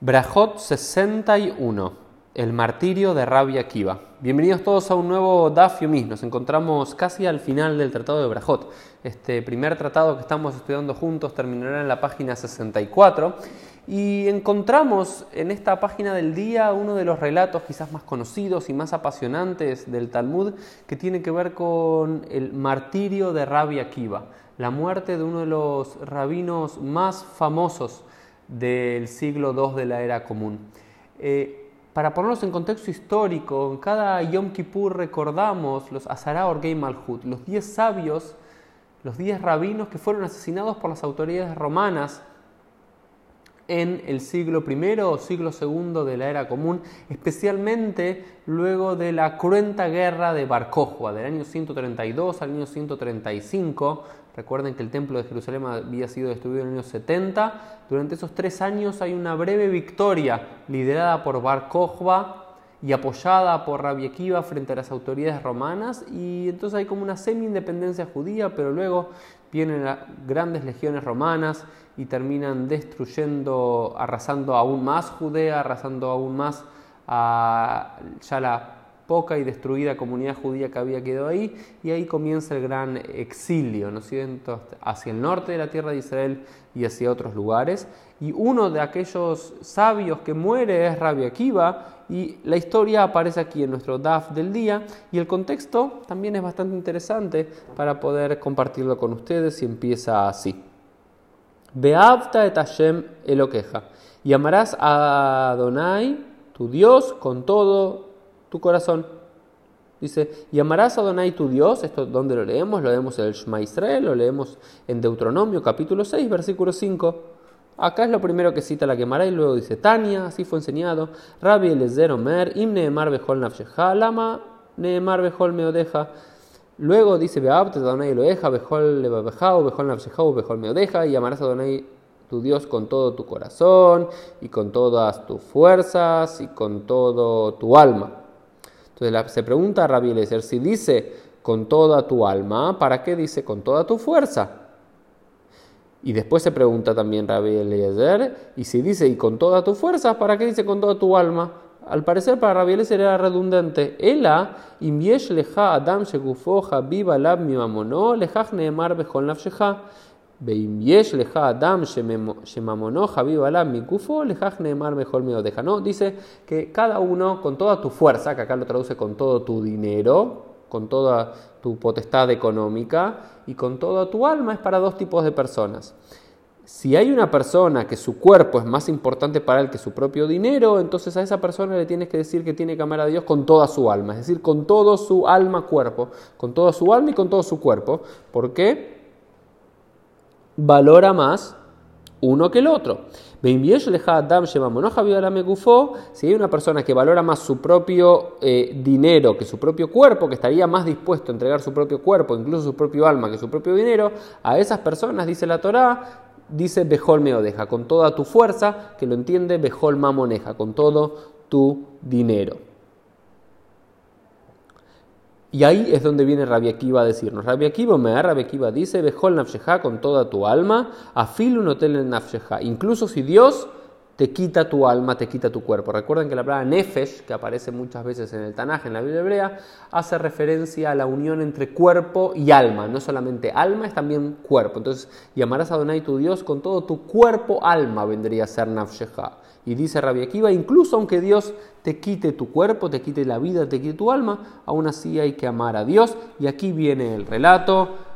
Brajot 61, el martirio de Rabia Akiva. Bienvenidos todos a un nuevo Daf Yomi. Nos encontramos casi al final del tratado de Brajot. Este primer tratado que estamos estudiando juntos terminará en la página 64 y encontramos en esta página del día uno de los relatos quizás más conocidos y más apasionantes del Talmud que tiene que ver con el martirio de Rabia Akiva, la muerte de uno de los rabinos más famosos del siglo II de la era común. Eh, para ponernos en contexto histórico, en cada Yom Kippur recordamos los Azara Orgei Malhut, los 10 sabios, los 10 rabinos que fueron asesinados por las autoridades romanas en el siglo I o siglo II de la era común, especialmente luego de la cruenta guerra de Bar del año 132 al año 135. Recuerden que el templo de Jerusalén había sido destruido en el año 70. Durante esos tres años hay una breve victoria liderada por Bar y apoyada por Rabbi Akiva frente a las autoridades romanas y entonces hay como una semi-independencia judía, pero luego vienen las grandes legiones romanas y terminan destruyendo, arrasando aún más Judea, arrasando aún más ya la poca y destruida comunidad judía que había quedado ahí, y ahí comienza el gran exilio, ¿no hacia el norte de la tierra de Israel y hacia otros lugares. Y uno de aquellos sabios que muere es Rabbi Akiva, y la historia aparece aquí en nuestro DAF del día, y el contexto también es bastante interesante para poder compartirlo con ustedes y empieza así. Beavta et Hashem Eloqueja, y amarás a Adonai, tu Dios, con todo tu corazón. Dice, y amarás a Adonai tu Dios, esto donde lo leemos, lo leemos en el Shema Israel, lo leemos en Deuteronomio capítulo 6, versículo 5. Acá es lo primero que cita la quemará y luego dice, Tania, así fue enseñado, Rabbi Elezer Omer, Im Neemar Bejol Nafshecha, Lama Neemar Bejol Meodeja. Luego dice, Beabte Adonai Eloeja, Bejol Lebabejau, Bejol Nafshecha, Bejol Meodeja, y amarás a Adonai tu Dios con todo tu corazón, y con todas tus fuerzas, y con todo tu alma. Entonces se pregunta a Rabbi Eliezer, si dice con toda tu alma, ¿para qué dice con toda tu fuerza? Y después se pregunta también Rabbi Eliezer, y si dice y con toda tu fuerza, ¿para qué dice con toda tu alma? Al parecer para Rabbi Eliezer era redundante. Ela leja adam viva lab mi mamono lejach neemar bechol No, dice que cada uno con toda tu fuerza, que acá lo traduce con todo tu dinero, con toda tu potestad económica y con toda tu alma, es para dos tipos de personas. Si hay una persona que su cuerpo es más importante para él que su propio dinero, entonces a esa persona le tienes que decir que tiene que amar a Dios con toda su alma, es decir, con todo su alma cuerpo, con toda su alma y con todo su cuerpo. ¿Por qué? Valora más uno que el otro. Si hay una persona que valora más su propio eh, dinero que su propio cuerpo, que estaría más dispuesto a entregar su propio cuerpo, incluso su propio alma, que su propio dinero, a esas personas, dice la Torá, dice Bejol Meodeja, con toda tu fuerza, que lo entiende Bejol Mamoneja, con todo tu dinero. Y ahí es donde viene Rabbi Akiva a decirnos. Rabbi Akiva, me Rabbi Akiva dice, Bejol nafsheja con toda tu alma, afil un hotel en. Incluso si Dios te quita tu alma, te quita tu cuerpo. Recuerden que la palabra nefesh, que aparece muchas veces en el Tanaj, en la Biblia hebrea, hace referencia a la unión entre cuerpo y alma. No solamente alma, es también cuerpo. Entonces, llamarás a Adonai tu Dios con todo tu cuerpo, alma, vendría a ser nafsheja. Y dice Rabbi Akiva, incluso aunque Dios te quite tu cuerpo, te quite la vida, te quite tu alma, aún así hay que amar a Dios. Y aquí viene el relato.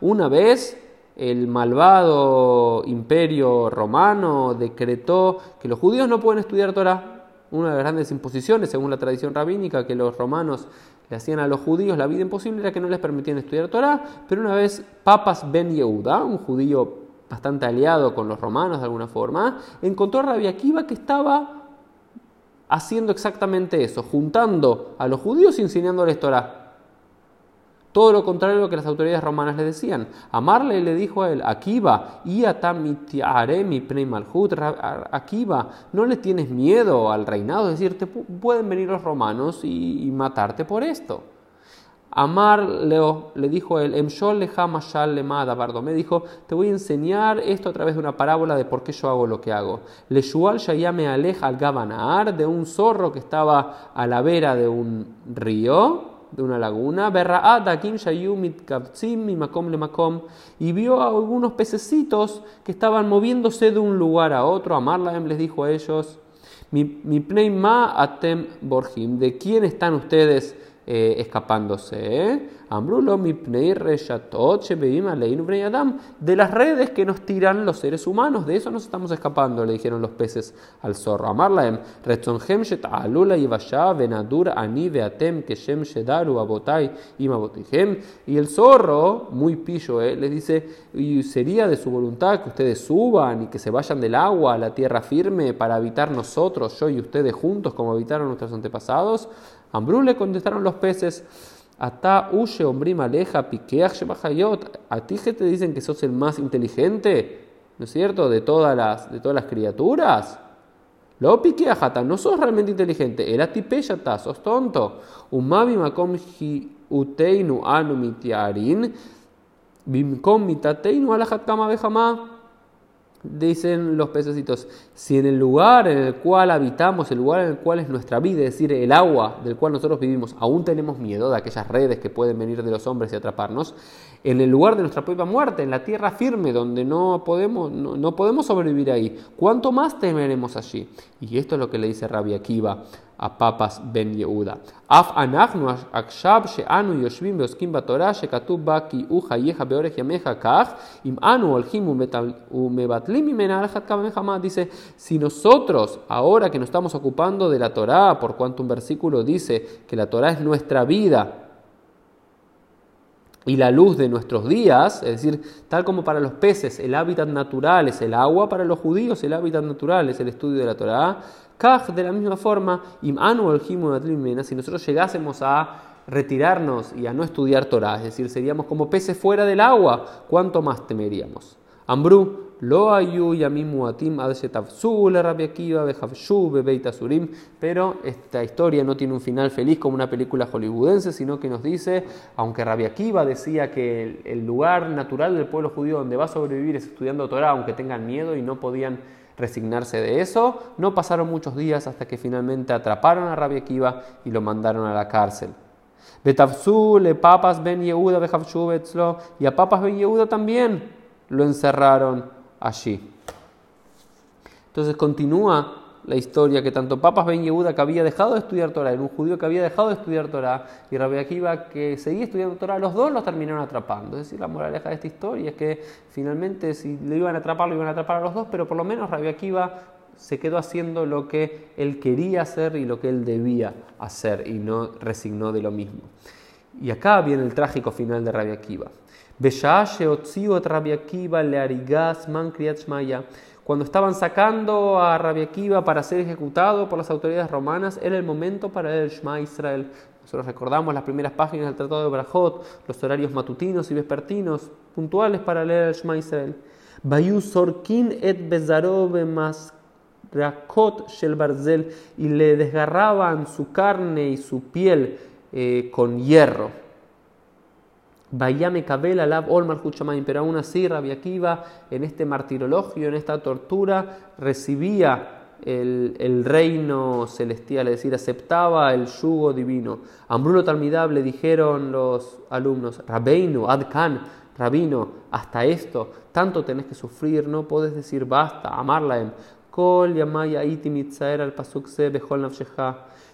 Una vez el malvado imperio romano decretó que los judíos no pueden estudiar Torah. Una de las grandes imposiciones, según la tradición rabínica, que los romanos le hacían a los judíos la vida imposible era que no les permitían estudiar Torah, pero una vez Papas Ben Yehuda, un judío bastante aliado con los romanos de alguna forma, encontró a Rabbi Akiva que estaba haciendo exactamente eso, juntando a los judíos y enseñándoles Torah. Todo lo contrario a lo que las autoridades romanas le decían. Amarle le dijo a él, Akiva, Akiva, no le tienes miedo al reinado, es decir, te pueden venir los romanos y, matarte por esto. Amar Leo le dijo él, Emshol leja mashal lemada Me dijo, te voy a enseñar esto a través de una parábola de por qué yo hago lo que hago. Le shual me aleja al gabanar de un zorro que estaba a la vera de un río, de una laguna. Y vio a algunos pececitos que estaban moviéndose de un lugar a otro. Amarlaem les dijo a ellos, mi, mi ma atem borjim, ¿de quién están ustedes? Eh, escapándose. ¿eh? De las redes que nos tiran los seres humanos, de eso nos estamos escapando, le dijeron los peces al zorro. Amarlaem, y el zorro, muy pillo, ¿eh? les dice, y sería de su voluntad que ustedes suban y que se vayan del agua a la tierra firme para habitar nosotros, yo y ustedes juntos, como habitaron nuestros antepasados. Ambrú le contestaron los peces, Ata uye ombrim aleja piqueach A ti que te dicen que sos el más inteligente, ¿no es cierto? De todas las, de todas las criaturas. Lo piqueajata, no sos realmente inteligente. Era tipeyata, sos tonto. Umami makom uteinu anu mitiarin. Bimkom mitateinu alajat kama bejama. Dicen los pececitos, si en el lugar en el cual habitamos, el lugar en el cual es nuestra vida, es decir, el agua del cual nosotros vivimos, aún tenemos miedo de aquellas redes que pueden venir de los hombres y atraparnos, en el lugar de nuestra propia muerte, en la tierra firme, donde no podemos, no, podemos sobrevivir ahí, ¿cuánto más temeremos allí? Y esto es lo que le dice Rabbi Akiva a Papas Ben Yehuda. Af anachnu akshab she'anu yoshvim beoskim batorah shekatub ba ki u chayecha beorech yameja kach im anu olhim umebatlim imena alachat kamehama dice si nosotros ahora que nos estamos ocupando de la Torah por cuanto un versículo dice que la Torah es nuestra vida y la luz de nuestros días, es decir, tal como para los peces el hábitat natural es el agua, para los judíos el hábitat natural es el estudio de la Torah, de la misma forma, si nosotros llegásemos a retirarnos y a no estudiar Torah, es decir, seríamos como peces fuera del agua, ¿cuánto más temeríamos? Ambrú, lo ayu yamimu atim pero esta historia no tiene un final feliz como una película hollywoodense, sino que nos dice, aunque Rabbi Akiva decía que el lugar natural del pueblo judío donde va a sobrevivir es estudiando Torah, aunque tengan miedo y no podían resignarse de eso. No pasaron muchos días hasta que finalmente atraparon a Rabbi Akiva y lo mandaron a la cárcel. Betafzu le papas ben Yehuda y a papas ben Yehuda también lo encerraron allí. Entonces continúa la historia que tanto Papas Ben Yehuda que había dejado de estudiar Torah, era un judío que había dejado de estudiar Torah, y Rabbi Akiva que seguía estudiando Torah, los dos los terminaron atrapando. Es decir, la moraleja de esta historia es que finalmente si lo iban a atrapar, lo iban a atrapar a los dos, pero por lo menos Rabbi Akiva se quedó haciendo lo que él quería hacer y lo que él debía hacer y no resignó de lo mismo. Y acá viene el trágico final de Rabbi Akiva. Cuando estaban sacando a Rabbi Akiva para ser ejecutado por las autoridades romanas, era el momento para el Shema Israel. Nosotros recordamos las primeras páginas del Tratado de Brajot, los horarios matutinos y vespertinos, puntuales para leer el Shema Israel. Bayu sorkin et shel barzel y le desgarraban su carne y su piel eh, con hierro. Vayame Kabel Alab pero aún así Rabbi Akiva en este martirologio, en esta tortura, recibía el, reino celestial, es decir, aceptaba el yugo divino. Talmidab le dijeron los alumnos, Rabbeinu, Adkan, Rabino, hasta esto, tanto tenés que sufrir, no podés decir basta, amarla Kol Yamaya al Pasuk Se Behol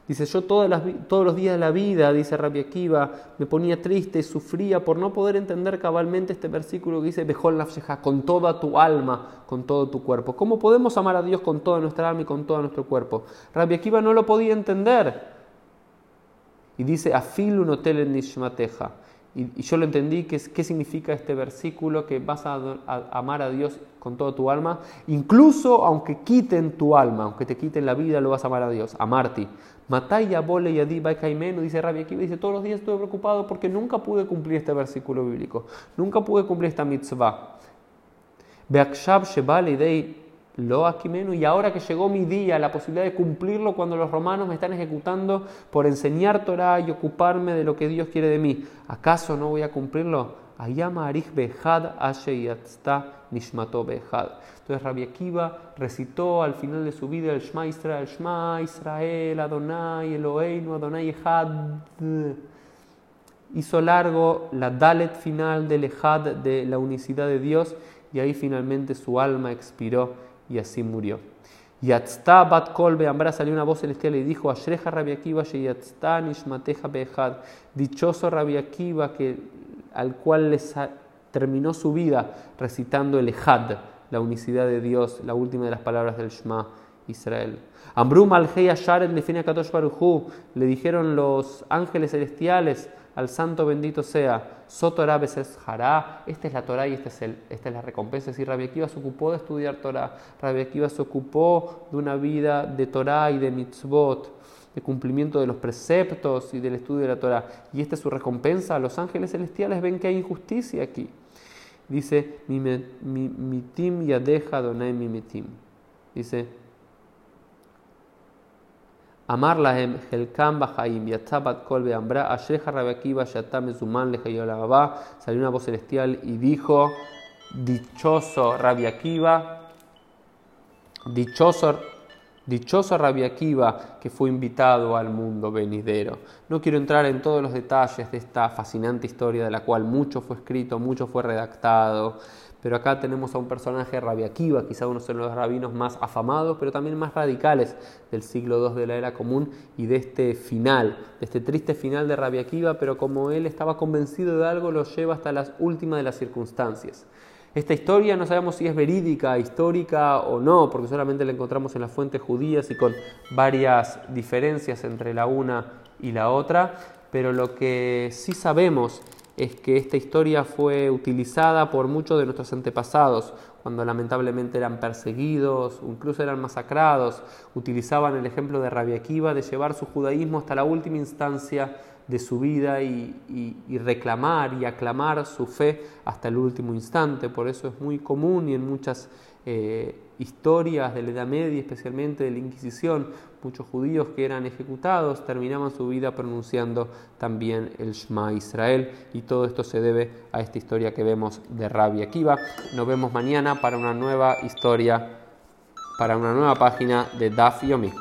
Dice, yo todos los días de la vida, dice Rabbi Akiva, me ponía triste y sufría por no poder entender cabalmente este versículo que dice, Bejol nafsheja, con toda tu alma, con todo tu cuerpo. ¿Cómo podemos amar a Dios con toda nuestra alma y con todo nuestro cuerpo? Rabbi Akiva no lo podía entender. Y dice, Afilu notel nishmateja. Y, yo lo entendí, ¿qué, qué significa este versículo, que vas a, amar a Dios con toda tu alma, incluso aunque quiten tu alma, aunque te quiten la vida, lo vas a amar a Dios, amarte. Mataya bole y adi caimeno, dice Rabbi Akiva, dice, todos los días estuve preocupado porque nunca pude cumplir este versículo bíblico, nunca pude cumplir esta mitzvah. Beakshab shebal idei lo Aquimeno, y ahora que llegó mi día, la posibilidad de cumplirlo cuando los romanos me están ejecutando por enseñar Torah y ocuparme de lo que Dios quiere de mí, ¿acaso no voy a cumplirlo? Ayama Arich Behad Nishmato Behad. Entonces Rabbi Akiva recitó al final de su vida el Shema Israel, Shema Israel, Adonai, Eloheinu, Adonai Echad. Hizo largo la Dalet final del Echad de la unicidad de Dios y ahí finalmente su alma expiró y así murió. Yatzta bat kol beambra salió una voz celestial y dijo, Ashreja Rabbi Akiva nishmateja behad. Dichoso Rabbi Akiva que, al cual terminó su vida recitando el Ejad, la unicidad de Dios, la última de las palabras del Shema Israel. Ambrum al Sharet le dijeron los ángeles celestiales al santo bendito sea, Sotorá es Hará, esta es la Torah y esta es, el, esta es la recompensa. Es decir, Rabbi Akiva se ocupó de estudiar Torah, Rabbi Akiva se ocupó de una vida de Torah y de mitzvot, de cumplimiento de los preceptos y del estudio de la Torah. Y esta es su recompensa. Los ángeles celestiales ven que hay injusticia aquí. Dice, mi, mitim yadeja donai mi mitim. Dice, Amar lahem helkam bahaim yatzabat kol beambra asheja rabakiba shatam zuman lejayolababa. Salió una voz celestial y dijo: Dichoso Rabbi Akiva, dichoso, dichoso Rabbi Akiva que fue invitado al mundo venidero. No quiero entrar en todos los detalles de esta fascinante historia de la cual mucho fue escrito, mucho fue redactado pero acá tenemos a un personaje Rabia Akiva, quizá uno de los rabinos más afamados, pero también más radicales del siglo II de la era común y de este final, de este triste final de Rabia Akiva, pero como él estaba convencido de algo, lo lleva hasta las últimas de las circunstancias. Esta historia no sabemos si es verídica, histórica o no, porque solamente la encontramos en las fuentes judías y con varias diferencias entre la una y la otra, pero lo que sí sabemos es que esta historia fue utilizada por muchos de nuestros antepasados, cuando lamentablemente eran perseguidos, incluso eran masacrados, utilizaban el ejemplo de Rabia Akiva de llevar su judaísmo hasta la última instancia de su vida y, reclamar y aclamar su fe hasta el último instante. Por eso es muy común y en muchas eh, historias de la Edad Media, especialmente de la Inquisición, muchos judíos que eran ejecutados terminaban su vida pronunciando también el Shema Israel y todo esto se debe a esta historia que vemos de Rabbi Akiva. Nos vemos mañana para una nueva historia, para una nueva página de Daf Yomi.